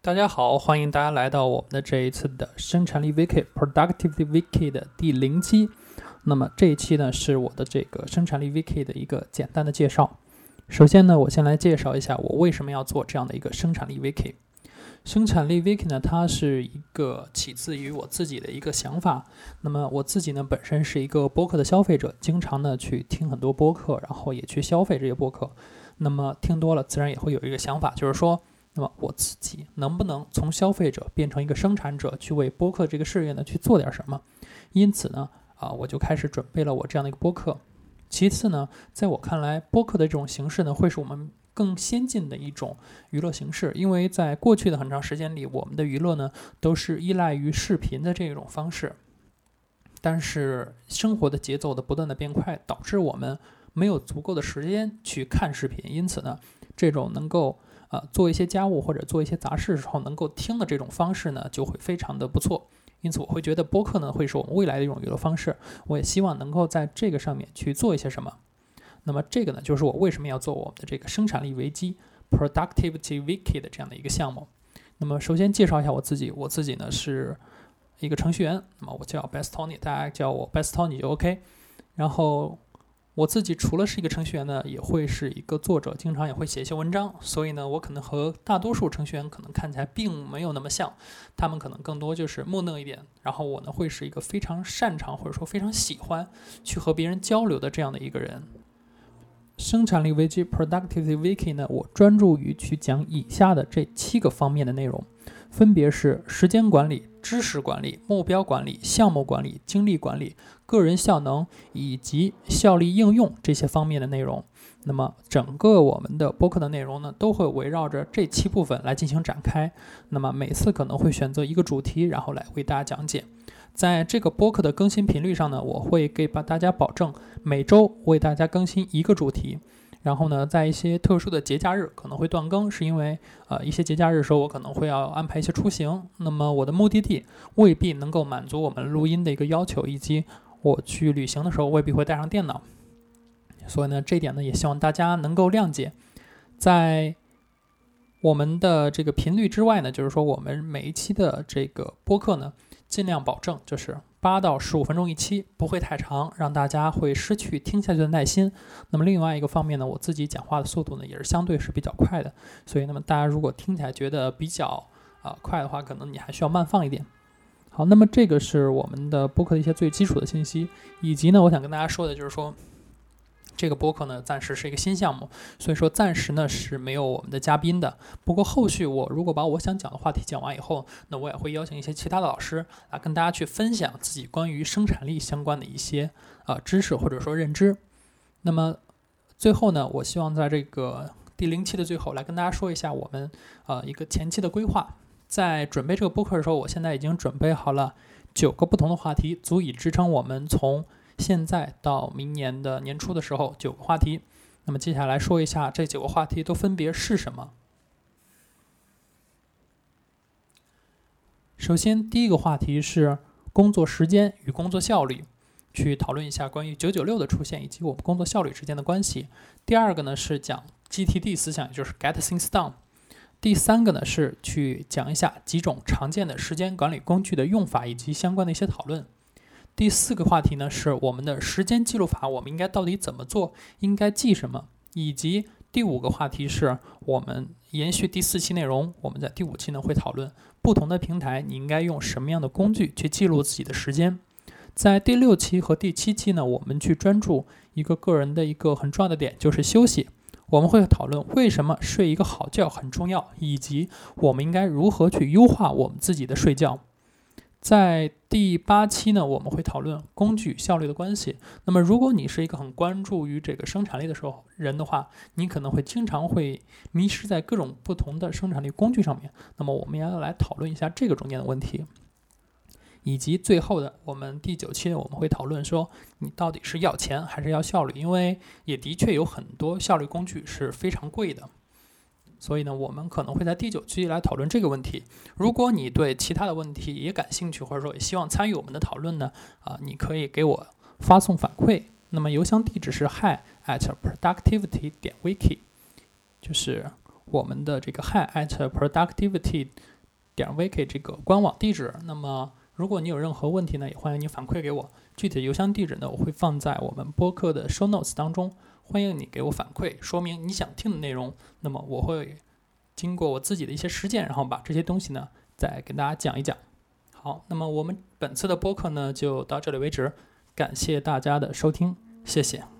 大家好，欢迎大家来到我们的这一次的生产力 Wiki Productivity Wiki 的第零期。那么这一期呢，是我的这个生产力 Wiki 的一个简单的介绍。首先呢，我先来介绍一下我为什么要做这样的一个生产力 Wiki。生产力 Wiki 呢，它是一个起自于我自己的一个想法。那么我自己呢，本身是一个播客的消费者，经常呢去听很多播客，然后也去消费这些播客。那么听多了，自然也会有一个想法，就是说，那么我自己能不能从消费者变成一个生产者，去为播客这个事业呢去做点什么？因此呢，啊，我就开始准备了我这样的一个播客。其次呢，在我看来，播客的这种形式呢，会是我们更先进的一种娱乐形式，因为在过去的很长时间里，我们的娱乐呢都是依赖于视频的这种方式。但是生活的节奏的不断的变快，导致我们没有足够的时间去看视频，因此呢，这种能够啊做一些家务或者做一些杂事的时候能够听的这种方式呢，就会非常的不错。因此，我会觉得播客呢会是我们未来的一种娱乐方式。我也希望能够在这个上面去做一些什么。那么，这个呢就是我为什么要做我们的这个生产力危机 （Productivity Wiki） 的这样的一个项目。那么，首先介绍一下我自己，我自己呢是一个程序员。那么，我叫 Best Tony，大家叫我 Best Tony 就 OK。然后。我自己除了是一个程序员呢，也会是一个作者，经常也会写一些文章。所以呢，我可能和大多数程序员可能看起来并没有那么像，他们可能更多就是木讷一点。然后我呢，会是一个非常擅长或者说非常喜欢去和别人交流的这样的一个人。生产力危机 （Productivity Wiki） 呢，我专注于去讲以下的这七个方面的内容，分别是时间管理。知识管理、目标管理、项目管理、精力管理、个人效能以及效力应用这些方面的内容。那么，整个我们的播客的内容呢，都会围绕着这七部分来进行展开。那么，每次可能会选择一个主题，然后来为大家讲解。在这个播客的更新频率上呢，我会给把大家保证每周为大家更新一个主题。然后呢，在一些特殊的节假日可能会断更，是因为呃一些节假日的时候我可能会要安排一些出行，那么我的目的地未必能够满足我们录音的一个要求，以及我去旅行的时候未必会带上电脑，所以呢，这点呢也希望大家能够谅解。在我们的这个频率之外呢，就是说我们每一期的这个播客呢，尽量保证就是。八到十五分钟一期，不会太长，让大家会失去听下去的耐心。那么另外一个方面呢，我自己讲话的速度呢也是相对是比较快的，所以那么大家如果听起来觉得比较啊快的话，可能你还需要慢放一点。好，那么这个是我们的播客的一些最基础的信息，以及呢，我想跟大家说的就是说。这个播客呢，暂时是一个新项目，所以说暂时呢是没有我们的嘉宾的。不过后续我如果把我想讲的话题讲完以后，那我也会邀请一些其他的老师来跟大家去分享自己关于生产力相关的一些呃知识或者说认知。那么最后呢，我希望在这个第零期的最后来跟大家说一下我们呃一个前期的规划。在准备这个播客的时候，我现在已经准备好了九个不同的话题，足以支撑我们从。现在到明年的年初的时候，九个话题。那么接下来说一下这九个话题都分别是什么。首先，第一个话题是工作时间与工作效率，去讨论一下关于九九六的出现以及我们工作效率之间的关系。第二个呢是讲 GTD 思想，也就是 Get Things Done。第三个呢是去讲一下几种常见的时间管理工具的用法以及相关的一些讨论。第四个话题呢是我们的时间记录法，我们应该到底怎么做？应该记什么？以及第五个话题是我们延续第四期内容，我们在第五期呢会讨论不同的平台，你应该用什么样的工具去记录自己的时间。在第六期和第七期呢，我们去专注一个个人的一个很重要的点，就是休息。我们会讨论为什么睡一个好觉很重要，以及我们应该如何去优化我们自己的睡觉。在第八期呢，我们会讨论工具效率的关系。那么，如果你是一个很关注于这个生产力的时候人的话，你可能会经常会迷失在各种不同的生产力工具上面。那么，我们要来讨论一下这个中间的问题，以及最后的我们第九期，我们会讨论说你到底是要钱还是要效率，因为也的确有很多效率工具是非常贵的。所以呢，我们可能会在第九期来讨论这个问题。如果你对其他的问题也感兴趣，或者说也希望参与我们的讨论呢，啊，你可以给我发送反馈。那么邮箱地址是 hi at productivity 点 wiki，就是我们的这个 hi at productivity 点 wiki 这个官网地址。那么，如果你有任何问题呢，也欢迎你反馈给我。具体的邮箱地址呢，我会放在我们播客的 show notes 当中。欢迎你给我反馈，说明你想听的内容。那么，我会经过我自己的一些实践，然后把这些东西呢，再给大家讲一讲。好，那么我们本次的播客呢，就到这里为止。感谢大家的收听，谢谢。